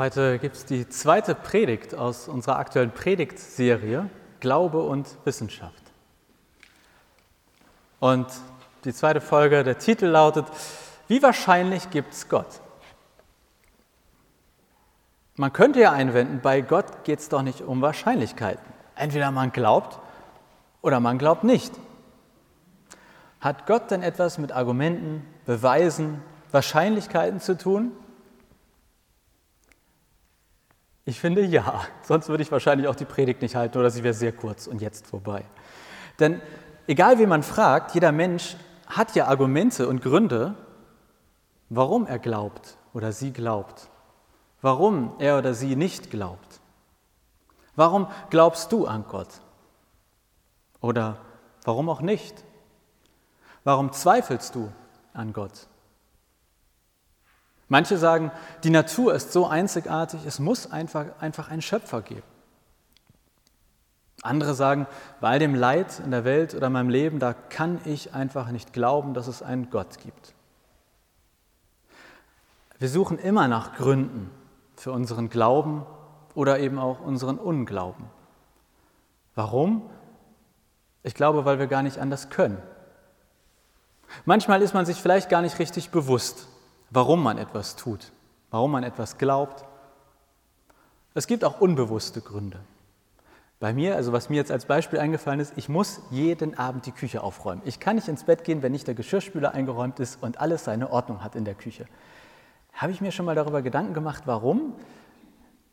Heute gibt es die zweite Predigt aus unserer aktuellen Predigtserie Glaube und Wissenschaft. Und die zweite Folge, der Titel lautet, wie wahrscheinlich gibt es Gott? Man könnte ja einwenden, bei Gott geht es doch nicht um Wahrscheinlichkeiten. Entweder man glaubt oder man glaubt nicht. Hat Gott denn etwas mit Argumenten, Beweisen, Wahrscheinlichkeiten zu tun? Ich finde ja, sonst würde ich wahrscheinlich auch die Predigt nicht halten oder sie wäre sehr kurz und jetzt vorbei. Denn egal wie man fragt, jeder Mensch hat ja Argumente und Gründe, warum er glaubt oder sie glaubt, warum er oder sie nicht glaubt. Warum glaubst du an Gott? Oder warum auch nicht? Warum zweifelst du an Gott? Manche sagen, die Natur ist so einzigartig, es muss einfach, einfach einen Schöpfer geben. Andere sagen, bei all dem Leid in der Welt oder in meinem Leben, da kann ich einfach nicht glauben, dass es einen Gott gibt. Wir suchen immer nach Gründen für unseren Glauben oder eben auch unseren Unglauben. Warum? Ich glaube, weil wir gar nicht anders können. Manchmal ist man sich vielleicht gar nicht richtig bewusst, warum man etwas tut, warum man etwas glaubt. Es gibt auch unbewusste Gründe. Bei mir, also was mir jetzt als Beispiel eingefallen ist, ich muss jeden Abend die Küche aufräumen. Ich kann nicht ins Bett gehen, wenn nicht der Geschirrspüler eingeräumt ist und alles seine Ordnung hat in der Küche. Habe ich mir schon mal darüber Gedanken gemacht, warum?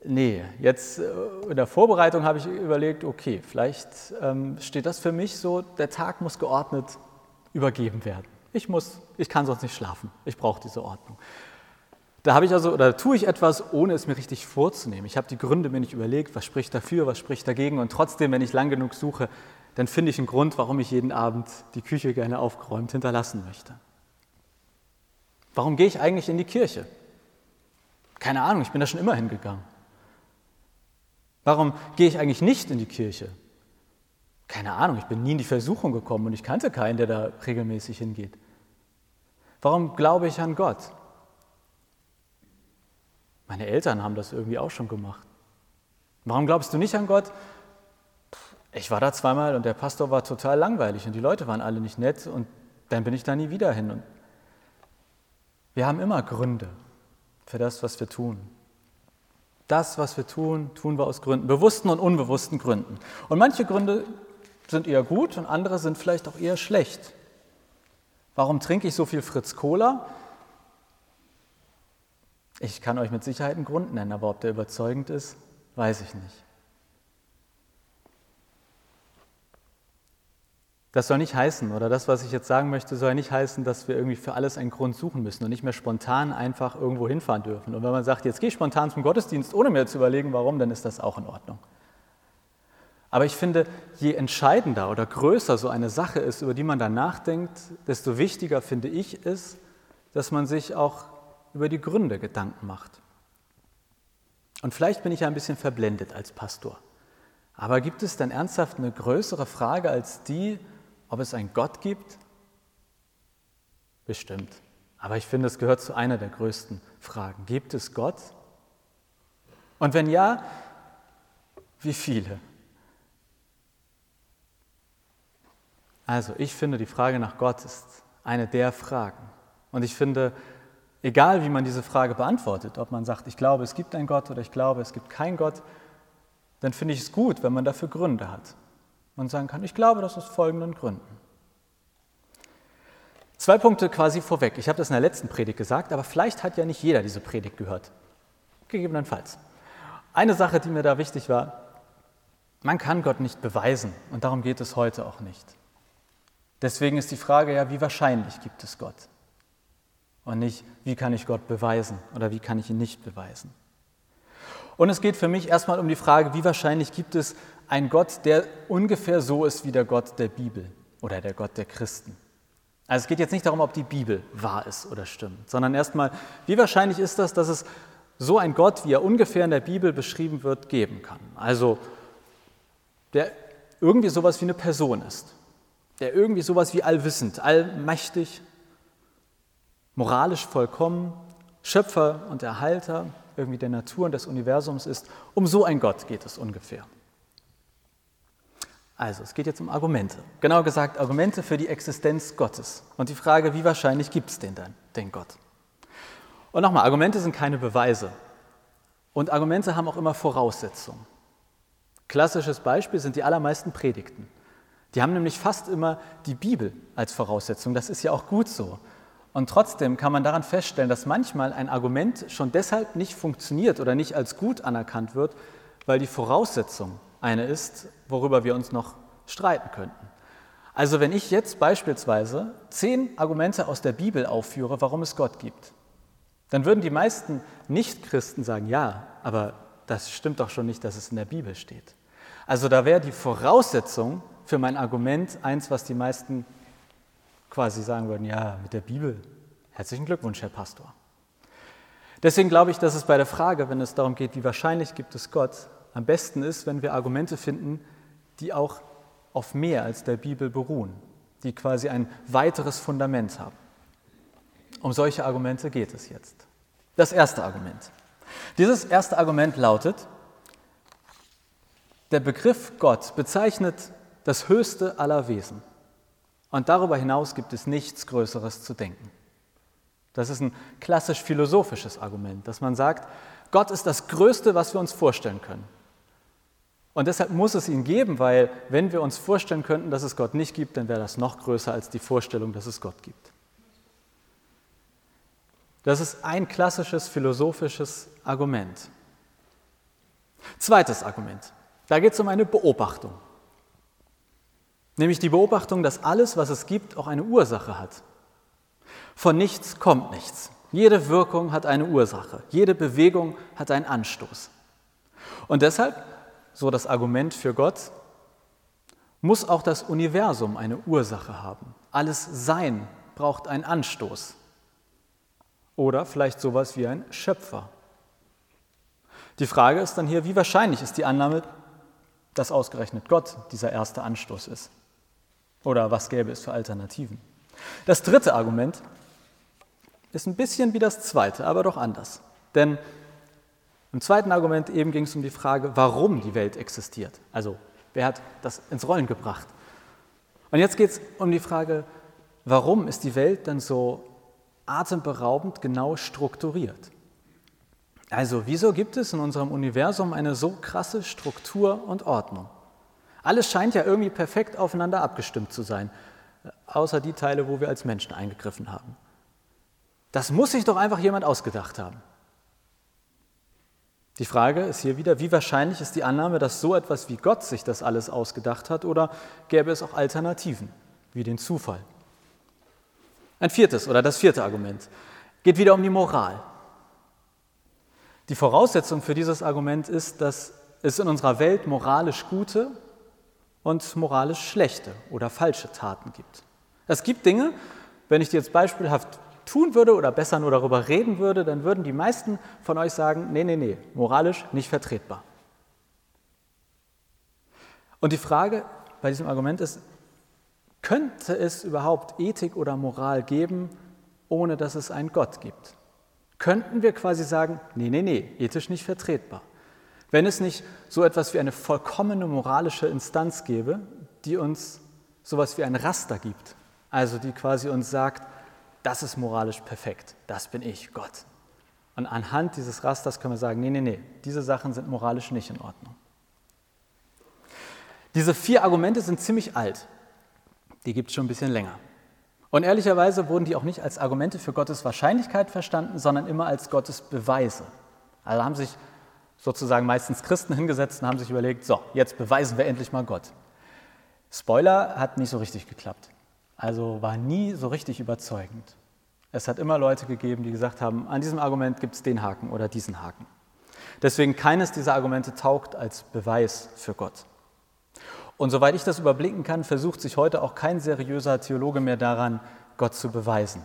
Nee, jetzt äh, in der Vorbereitung habe ich überlegt, okay, vielleicht ähm, steht das für mich so, der Tag muss geordnet übergeben werden. Ich muss, ich kann sonst nicht schlafen. Ich brauche diese Ordnung. Da habe ich also, oder tue ich etwas, ohne es mir richtig vorzunehmen. Ich habe die Gründe mir nicht überlegt, was spricht dafür, was spricht dagegen. Und trotzdem, wenn ich lang genug suche, dann finde ich einen Grund, warum ich jeden Abend die Küche gerne aufgeräumt hinterlassen möchte. Warum gehe ich eigentlich in die Kirche? Keine Ahnung, ich bin da schon immer hingegangen. Warum gehe ich eigentlich nicht in die Kirche? Keine Ahnung, ich bin nie in die Versuchung gekommen und ich kannte keinen, der da regelmäßig hingeht. Warum glaube ich an Gott? Meine Eltern haben das irgendwie auch schon gemacht. Warum glaubst du nicht an Gott? Ich war da zweimal und der Pastor war total langweilig und die Leute waren alle nicht nett und dann bin ich da nie wieder hin. Und wir haben immer Gründe für das, was wir tun. Das, was wir tun, tun wir aus Gründen, bewussten und unbewussten Gründen. Und manche Gründe sind eher gut und andere sind vielleicht auch eher schlecht. Warum trinke ich so viel Fritz Cola? Ich kann euch mit Sicherheit einen Grund nennen, aber ob der überzeugend ist, weiß ich nicht. Das soll nicht heißen, oder das, was ich jetzt sagen möchte, soll nicht heißen, dass wir irgendwie für alles einen Grund suchen müssen und nicht mehr spontan einfach irgendwo hinfahren dürfen. Und wenn man sagt, jetzt gehe ich spontan zum Gottesdienst, ohne mir zu überlegen, warum, dann ist das auch in Ordnung. Aber ich finde, je entscheidender oder größer so eine Sache ist, über die man dann nachdenkt, desto wichtiger finde ich es, dass man sich auch über die Gründe Gedanken macht. Und vielleicht bin ich ein bisschen verblendet als Pastor. Aber gibt es dann ernsthaft eine größere Frage als die, ob es einen Gott gibt? Bestimmt. Aber ich finde, es gehört zu einer der größten Fragen. Gibt es Gott? Und wenn ja, wie viele? Also ich finde, die Frage nach Gott ist eine der Fragen. Und ich finde, egal wie man diese Frage beantwortet, ob man sagt, ich glaube, es gibt einen Gott oder ich glaube, es gibt keinen Gott, dann finde ich es gut, wenn man dafür Gründe hat. Man sagen kann, ich glaube das aus folgenden Gründen. Zwei Punkte quasi vorweg. Ich habe das in der letzten Predigt gesagt, aber vielleicht hat ja nicht jeder diese Predigt gehört. Gegebenenfalls. Eine Sache, die mir da wichtig war, man kann Gott nicht beweisen und darum geht es heute auch nicht. Deswegen ist die Frage ja, wie wahrscheinlich gibt es Gott? Und nicht, wie kann ich Gott beweisen oder wie kann ich ihn nicht beweisen? Und es geht für mich erstmal um die Frage, wie wahrscheinlich gibt es einen Gott, der ungefähr so ist wie der Gott der Bibel oder der Gott der Christen. Also es geht jetzt nicht darum, ob die Bibel wahr ist oder stimmt, sondern erstmal, wie wahrscheinlich ist das, dass es so ein Gott, wie er ungefähr in der Bibel beschrieben wird, geben kann. Also der irgendwie sowas wie eine Person ist der irgendwie sowas wie allwissend, allmächtig, moralisch vollkommen, Schöpfer und Erhalter, irgendwie der Natur und des Universums ist. Um so ein Gott geht es ungefähr. Also, es geht jetzt um Argumente. Genauer gesagt, Argumente für die Existenz Gottes. Und die Frage, wie wahrscheinlich gibt es den dann, den Gott? Und nochmal, Argumente sind keine Beweise. Und Argumente haben auch immer Voraussetzungen. Klassisches Beispiel sind die allermeisten Predigten. Die haben nämlich fast immer die Bibel als Voraussetzung. Das ist ja auch gut so. Und trotzdem kann man daran feststellen, dass manchmal ein Argument schon deshalb nicht funktioniert oder nicht als gut anerkannt wird, weil die Voraussetzung eine ist, worüber wir uns noch streiten könnten. Also wenn ich jetzt beispielsweise zehn Argumente aus der Bibel aufführe, warum es Gott gibt, dann würden die meisten Nichtchristen sagen, ja, aber das stimmt doch schon nicht, dass es in der Bibel steht. Also da wäre die Voraussetzung für mein Argument eins, was die meisten quasi sagen würden, ja, mit der Bibel, herzlichen Glückwunsch, Herr Pastor. Deswegen glaube ich, dass es bei der Frage, wenn es darum geht, wie wahrscheinlich gibt es Gott, am besten ist, wenn wir Argumente finden, die auch auf mehr als der Bibel beruhen, die quasi ein weiteres Fundament haben. Um solche Argumente geht es jetzt. Das erste Argument. Dieses erste Argument lautet, der Begriff Gott bezeichnet das höchste aller Wesen. Und darüber hinaus gibt es nichts Größeres zu denken. Das ist ein klassisch philosophisches Argument, dass man sagt, Gott ist das Größte, was wir uns vorstellen können. Und deshalb muss es ihn geben, weil wenn wir uns vorstellen könnten, dass es Gott nicht gibt, dann wäre das noch größer als die Vorstellung, dass es Gott gibt. Das ist ein klassisches philosophisches Argument. Zweites Argument. Da geht es um eine Beobachtung. Nämlich die Beobachtung, dass alles, was es gibt, auch eine Ursache hat. Von nichts kommt nichts. Jede Wirkung hat eine Ursache. Jede Bewegung hat einen Anstoß. Und deshalb, so das Argument für Gott, muss auch das Universum eine Ursache haben. Alles Sein braucht einen Anstoß. Oder vielleicht sowas wie ein Schöpfer. Die Frage ist dann hier, wie wahrscheinlich ist die Annahme, dass ausgerechnet Gott dieser erste Anstoß ist? Oder was gäbe es für Alternativen? Das dritte Argument ist ein bisschen wie das zweite, aber doch anders. Denn im zweiten Argument eben ging es um die Frage, warum die Welt existiert. Also wer hat das ins Rollen gebracht? Und jetzt geht es um die Frage, warum ist die Welt denn so atemberaubend genau strukturiert. Also wieso gibt es in unserem Universum eine so krasse Struktur und Ordnung? Alles scheint ja irgendwie perfekt aufeinander abgestimmt zu sein, außer die Teile, wo wir als Menschen eingegriffen haben. Das muss sich doch einfach jemand ausgedacht haben. Die Frage ist hier wieder, wie wahrscheinlich ist die Annahme, dass so etwas wie Gott sich das alles ausgedacht hat oder gäbe es auch Alternativen, wie den Zufall? Ein viertes oder das vierte Argument geht wieder um die Moral. Die Voraussetzung für dieses Argument ist, dass es in unserer Welt moralisch gute und moralisch schlechte oder falsche Taten gibt. Es gibt Dinge, wenn ich die jetzt beispielhaft tun würde oder besser nur darüber reden würde, dann würden die meisten von euch sagen, nee, nee, nee, moralisch nicht vertretbar. Und die Frage bei diesem Argument ist, könnte es überhaupt Ethik oder Moral geben, ohne dass es einen Gott gibt? Könnten wir quasi sagen, nee, nee, nee, ethisch nicht vertretbar. Wenn es nicht so etwas wie eine vollkommene moralische Instanz gäbe, die uns sowas wie ein Raster gibt, also die quasi uns sagt, das ist moralisch perfekt, das bin ich, Gott. Und anhand dieses Rasters können wir sagen, nee, nee, nee, diese Sachen sind moralisch nicht in Ordnung. Diese vier Argumente sind ziemlich alt die gibt es schon ein bisschen länger. Und ehrlicherweise wurden die auch nicht als Argumente für Gottes Wahrscheinlichkeit verstanden, sondern immer als Gottes Beweise. Also haben sich sozusagen meistens Christen hingesetzt und haben sich überlegt, so, jetzt beweisen wir endlich mal Gott. Spoiler hat nicht so richtig geklappt. Also war nie so richtig überzeugend. Es hat immer Leute gegeben, die gesagt haben, an diesem Argument gibt es den Haken oder diesen Haken. Deswegen keines dieser Argumente taugt als Beweis für Gott. Und soweit ich das überblicken kann, versucht sich heute auch kein seriöser Theologe mehr daran, Gott zu beweisen.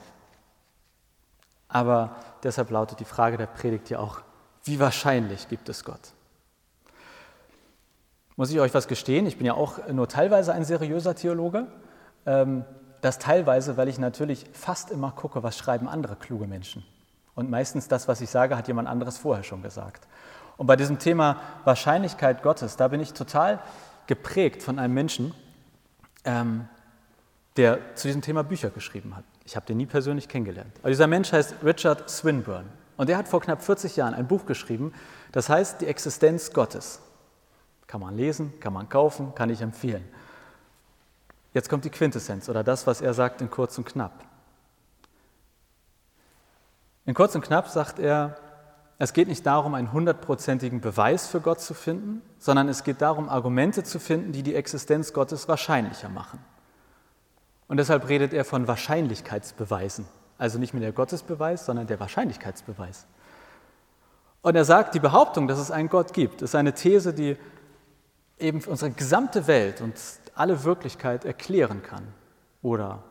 Aber deshalb lautet die Frage der Predigt hier auch, wie wahrscheinlich gibt es Gott? Muss ich euch was gestehen? Ich bin ja auch nur teilweise ein seriöser Theologe. Ähm, das teilweise, weil ich natürlich fast immer gucke, was schreiben andere kluge Menschen. Und meistens das, was ich sage, hat jemand anderes vorher schon gesagt. Und bei diesem Thema Wahrscheinlichkeit Gottes, da bin ich total geprägt von einem Menschen, ähm, der zu diesem Thema Bücher geschrieben hat. Ich habe den nie persönlich kennengelernt. Aber dieser Mensch heißt Richard Swinburne. Und der hat vor knapp 40 Jahren ein Buch geschrieben, das heißt Die Existenz Gottes. Kann man lesen, kann man kaufen, kann ich empfehlen. Jetzt kommt die Quintessenz oder das, was er sagt in kurz und knapp. In kurz und knapp sagt er, es geht nicht darum, einen hundertprozentigen Beweis für Gott zu finden, sondern es geht darum, Argumente zu finden, die die Existenz Gottes wahrscheinlicher machen. Und deshalb redet er von Wahrscheinlichkeitsbeweisen. Also nicht mehr der Gottesbeweis, sondern der Wahrscheinlichkeitsbeweis. Und er sagt, die Behauptung, dass es einen Gott gibt, ist eine These, die eben unsere gesamte Welt und alle Wirklichkeit erklären kann oder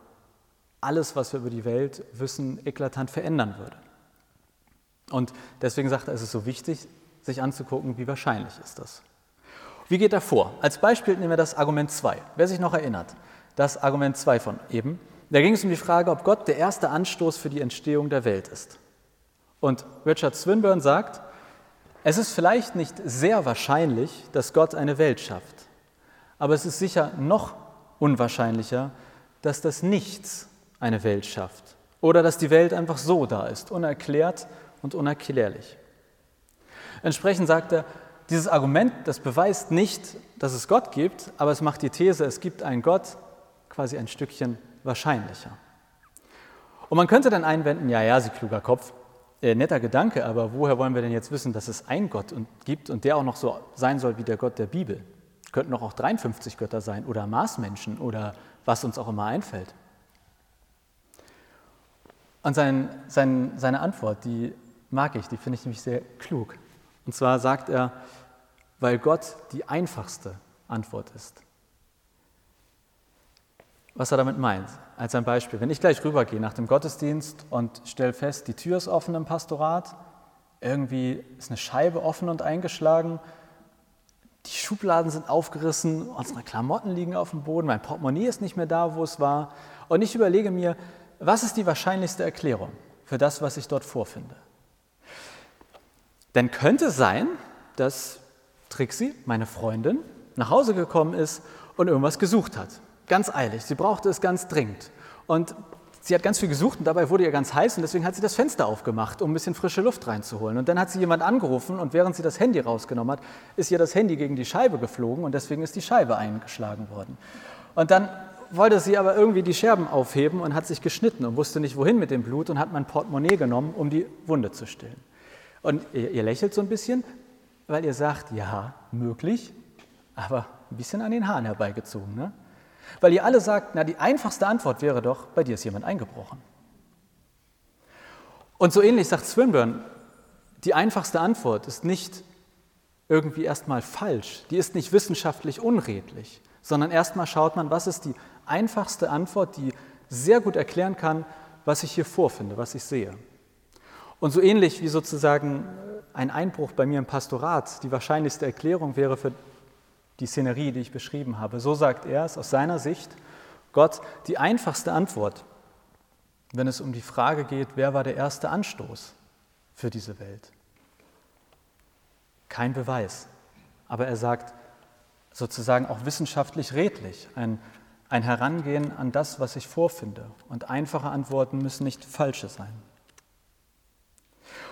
alles, was wir über die Welt wissen, eklatant verändern würde. Und deswegen sagt er, es ist so wichtig, sich anzugucken, wie wahrscheinlich ist das. Wie geht er vor? Als Beispiel nehmen wir das Argument 2. Wer sich noch erinnert, das Argument 2 von eben, da ging es um die Frage, ob Gott der erste Anstoß für die Entstehung der Welt ist. Und Richard Swinburne sagt, es ist vielleicht nicht sehr wahrscheinlich, dass Gott eine Welt schafft, aber es ist sicher noch unwahrscheinlicher, dass das Nichts eine Welt schafft oder dass die Welt einfach so da ist, unerklärt und unerklärlich. Entsprechend sagt er, dieses Argument, das beweist nicht, dass es Gott gibt, aber es macht die These, es gibt einen Gott, quasi ein Stückchen wahrscheinlicher. Und man könnte dann einwenden, ja, ja, Sie kluger Kopf, äh, netter Gedanke, aber woher wollen wir denn jetzt wissen, dass es einen Gott gibt und der auch noch so sein soll wie der Gott der Bibel? Könnten doch auch 53 Götter sein oder Marsmenschen oder was uns auch immer einfällt. Und sein, sein, seine Antwort, die mag ich, die finde ich nämlich sehr klug. Und zwar sagt er, weil Gott die einfachste Antwort ist. Was er damit meint, als ein Beispiel. Wenn ich gleich rübergehe nach dem Gottesdienst und stelle fest, die Tür ist offen im Pastorat, irgendwie ist eine Scheibe offen und eingeschlagen, die Schubladen sind aufgerissen, unsere Klamotten liegen auf dem Boden, mein Portemonnaie ist nicht mehr da, wo es war. Und ich überlege mir, was ist die wahrscheinlichste Erklärung für das, was ich dort vorfinde? Denn könnte sein, dass Trixie, meine Freundin, nach Hause gekommen ist und irgendwas gesucht hat. Ganz eilig. Sie brauchte es ganz dringend. Und sie hat ganz viel gesucht und dabei wurde ihr ganz heiß und deswegen hat sie das Fenster aufgemacht, um ein bisschen frische Luft reinzuholen. Und dann hat sie jemand angerufen und während sie das Handy rausgenommen hat, ist ihr das Handy gegen die Scheibe geflogen und deswegen ist die Scheibe eingeschlagen worden. Und dann wollte sie aber irgendwie die Scherben aufheben und hat sich geschnitten und wusste nicht wohin mit dem Blut und hat mein Portemonnaie genommen, um die Wunde zu stillen. Und ihr, lächelt so ein bisschen, weil ihr sagt, ja, möglich, aber ein bisschen an den Haaren herbeigezogen. Ne? Weil ihr alle sagt, na, die einfachste Antwort wäre doch, bei dir ist jemand eingebrochen. Und so ähnlich sagt Swinburne, die einfachste Antwort ist nicht irgendwie erstmal falsch, die ist nicht wissenschaftlich unredlich, sondern erstmal schaut man, was ist die einfachste Antwort, die sehr gut erklären kann, was ich hier vorfinde, was ich sehe. Und so ähnlich wie sozusagen ein Einbruch bei mir im Pastorat die wahrscheinlichste Erklärung wäre für die Szenerie, die ich beschrieben habe, so sagt er es aus seiner Sicht, Gott die einfachste Antwort, wenn es um die Frage geht, wer war der erste Anstoß für diese Welt. Kein Beweis, aber er sagt sozusagen auch wissenschaftlich redlich, ein, ein Herangehen an das, was ich vorfinde. Und einfache Antworten müssen nicht falsche sein.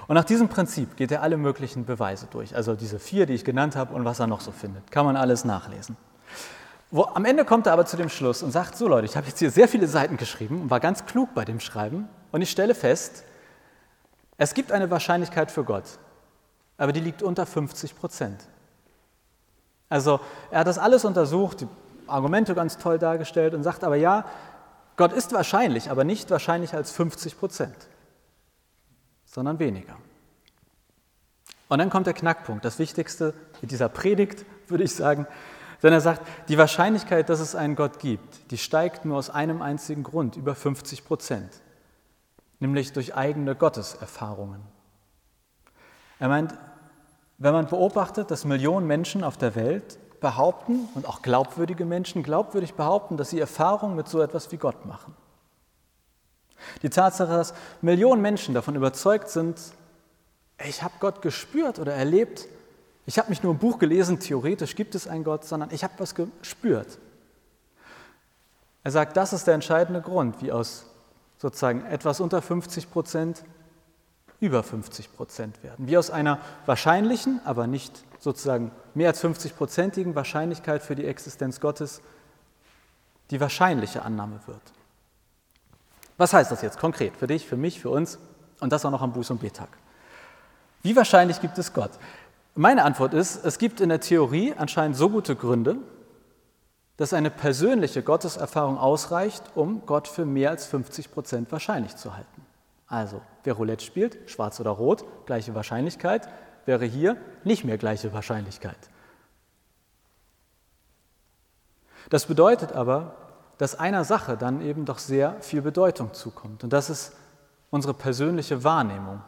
Und nach diesem Prinzip geht er alle möglichen Beweise durch, also diese vier, die ich genannt habe und was er noch so findet. Kann man alles nachlesen. Wo, am Ende kommt er aber zu dem Schluss und sagt, so Leute, ich habe jetzt hier sehr viele Seiten geschrieben und war ganz klug bei dem Schreiben und ich stelle fest, es gibt eine Wahrscheinlichkeit für Gott, aber die liegt unter 50 Prozent. Also er hat das alles untersucht, die Argumente ganz toll dargestellt und sagt aber ja, Gott ist wahrscheinlich, aber nicht wahrscheinlich als 50 Prozent sondern weniger. Und dann kommt der Knackpunkt, das Wichtigste in dieser Predigt, würde ich sagen, denn er sagt, die Wahrscheinlichkeit, dass es einen Gott gibt, die steigt nur aus einem einzigen Grund, über 50 Prozent, nämlich durch eigene Gotteserfahrungen. Er meint, wenn man beobachtet, dass Millionen Menschen auf der Welt behaupten, und auch glaubwürdige Menschen glaubwürdig behaupten, dass sie Erfahrungen mit so etwas wie Gott machen. Die Tatsache, dass Millionen Menschen davon überzeugt sind, ich habe Gott gespürt oder erlebt, ich habe nicht nur ein Buch gelesen, theoretisch gibt es einen Gott, sondern ich habe was gespürt. Er sagt, das ist der entscheidende Grund, wie aus sozusagen etwas unter 50 Prozent über 50 Prozent werden. Wie aus einer wahrscheinlichen, aber nicht sozusagen mehr als 50-prozentigen Wahrscheinlichkeit für die Existenz Gottes die wahrscheinliche Annahme wird. Was heißt das jetzt konkret für dich, für mich, für uns und das auch noch am Buß- und Betag? Wie wahrscheinlich gibt es Gott? Meine Antwort ist, es gibt in der Theorie anscheinend so gute Gründe, dass eine persönliche Gotteserfahrung ausreicht, um Gott für mehr als 50 Prozent wahrscheinlich zu halten. Also, wer Roulette spielt, schwarz oder rot, gleiche Wahrscheinlichkeit, wäre hier nicht mehr gleiche Wahrscheinlichkeit. Das bedeutet aber, dass einer Sache dann eben doch sehr viel Bedeutung zukommt. Und das ist unsere persönliche Wahrnehmung.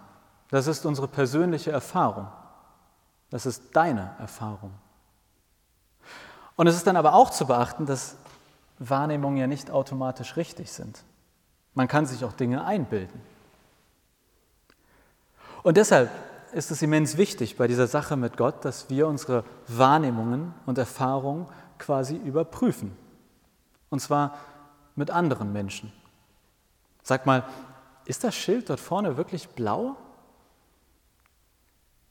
Das ist unsere persönliche Erfahrung. Das ist deine Erfahrung. Und es ist dann aber auch zu beachten, dass Wahrnehmungen ja nicht automatisch richtig sind. Man kann sich auch Dinge einbilden. Und deshalb ist es immens wichtig bei dieser Sache mit Gott, dass wir unsere Wahrnehmungen und Erfahrungen quasi überprüfen. Und zwar mit anderen Menschen. Sag mal, ist das Schild dort vorne wirklich blau?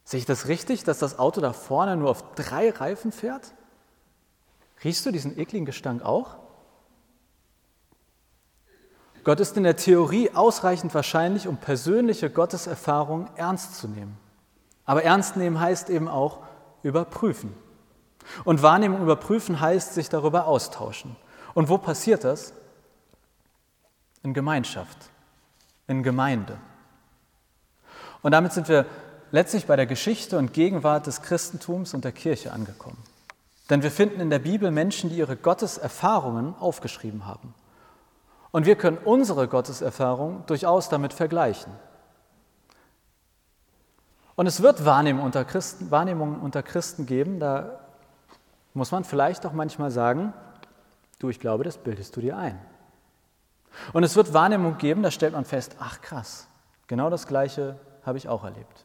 Sehe ich das richtig, dass das Auto da vorne nur auf drei Reifen fährt? Riechst du diesen ekligen Gestank auch? Gott ist in der Theorie ausreichend wahrscheinlich, um persönliche Gotteserfahrungen ernst zu nehmen. Aber ernst nehmen heißt eben auch überprüfen. Und Wahrnehmung überprüfen heißt sich darüber austauschen. Und wo passiert das? In Gemeinschaft, in Gemeinde. Und damit sind wir letztlich bei der Geschichte und Gegenwart des Christentums und der Kirche angekommen. Denn wir finden in der Bibel Menschen, die ihre Gotteserfahrungen aufgeschrieben haben. Und wir können unsere Gotteserfahrung durchaus damit vergleichen. Und es wird Wahrnehmungen unter, Christen, Wahrnehmungen unter Christen geben, da muss man vielleicht auch manchmal sagen, du, ich glaube, das bildest du dir ein. Und es wird Wahrnehmungen geben, da stellt man fest, ach krass, genau das Gleiche habe ich auch erlebt.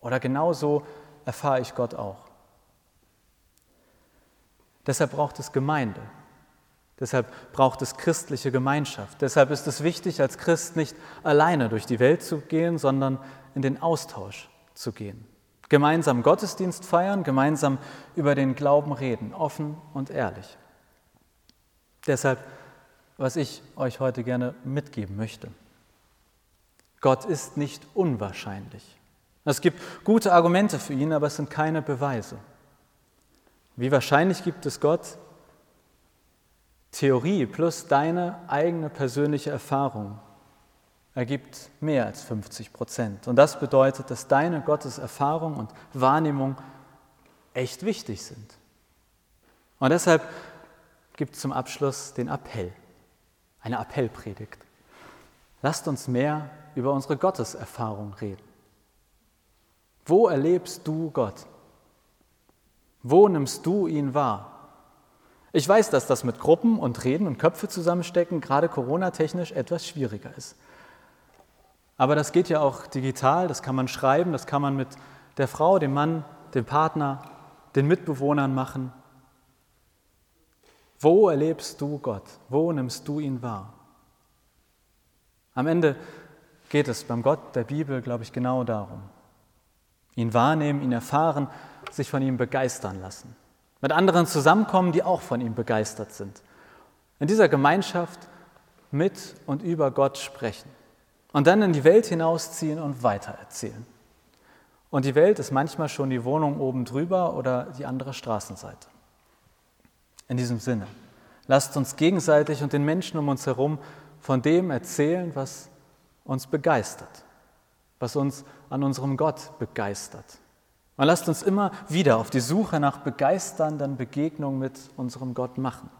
Oder genau so erfahre ich Gott auch. Deshalb braucht es Gemeinde. Deshalb braucht es christliche Gemeinschaft. Deshalb ist es wichtig, als Christ nicht alleine durch die Welt zu gehen, sondern in den Austausch zu gehen. Gemeinsam Gottesdienst feiern, gemeinsam über den Glauben reden, offen und ehrlich. Deshalb, was ich euch heute gerne mitgeben möchte. Gott ist nicht unwahrscheinlich. Es gibt gute Argumente für ihn, aber es sind keine Beweise. Wie wahrscheinlich gibt es Gott? Theorie plus deine eigene persönliche Erfahrung ergibt mehr als 50 Prozent. Und das bedeutet, dass deine Gotteserfahrung und Wahrnehmung echt wichtig sind. Und deshalb gibt zum Abschluss den Appell, eine Appellpredigt. Lasst uns mehr über unsere Gotteserfahrung reden. Wo erlebst du Gott? Wo nimmst du ihn wahr? Ich weiß, dass das mit Gruppen und Reden und Köpfe zusammenstecken gerade Corona-technisch etwas schwieriger ist. Aber das geht ja auch digital, das kann man schreiben, das kann man mit der Frau, dem Mann, dem Partner, den Mitbewohnern machen. Wo erlebst du Gott? Wo nimmst du ihn wahr? Am Ende geht es beim Gott der Bibel, glaube ich, genau darum. Ihn wahrnehmen, ihn erfahren, sich von ihm begeistern lassen. Mit anderen zusammenkommen, die auch von ihm begeistert sind. In dieser Gemeinschaft mit und über Gott sprechen und dann in die Welt hinausziehen und weitererzählen. Und die Welt ist manchmal schon die Wohnung oben drüber oder die andere Straßenseite. In diesem Sinne, lasst uns gegenseitig und den Menschen um uns herum von dem erzählen, was uns begeistert, was uns an unserem Gott begeistert. Und lasst uns immer wieder auf die Suche nach begeisternden Begegnungen mit unserem Gott machen.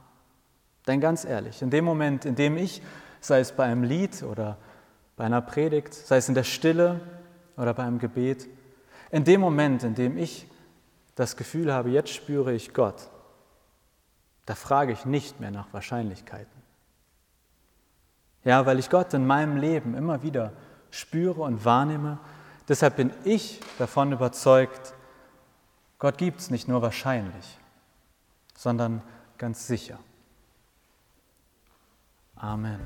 Denn ganz ehrlich, in dem Moment, in dem ich, sei es bei einem Lied oder bei einer Predigt, sei es in der Stille oder bei einem Gebet, in dem Moment, in dem ich das Gefühl habe, jetzt spüre ich Gott, da frage ich nicht mehr nach Wahrscheinlichkeiten. Ja, weil ich Gott in meinem Leben immer wieder spüre und wahrnehme. Deshalb bin ich davon überzeugt, Gott gibt es nicht nur wahrscheinlich, sondern ganz sicher. Amen.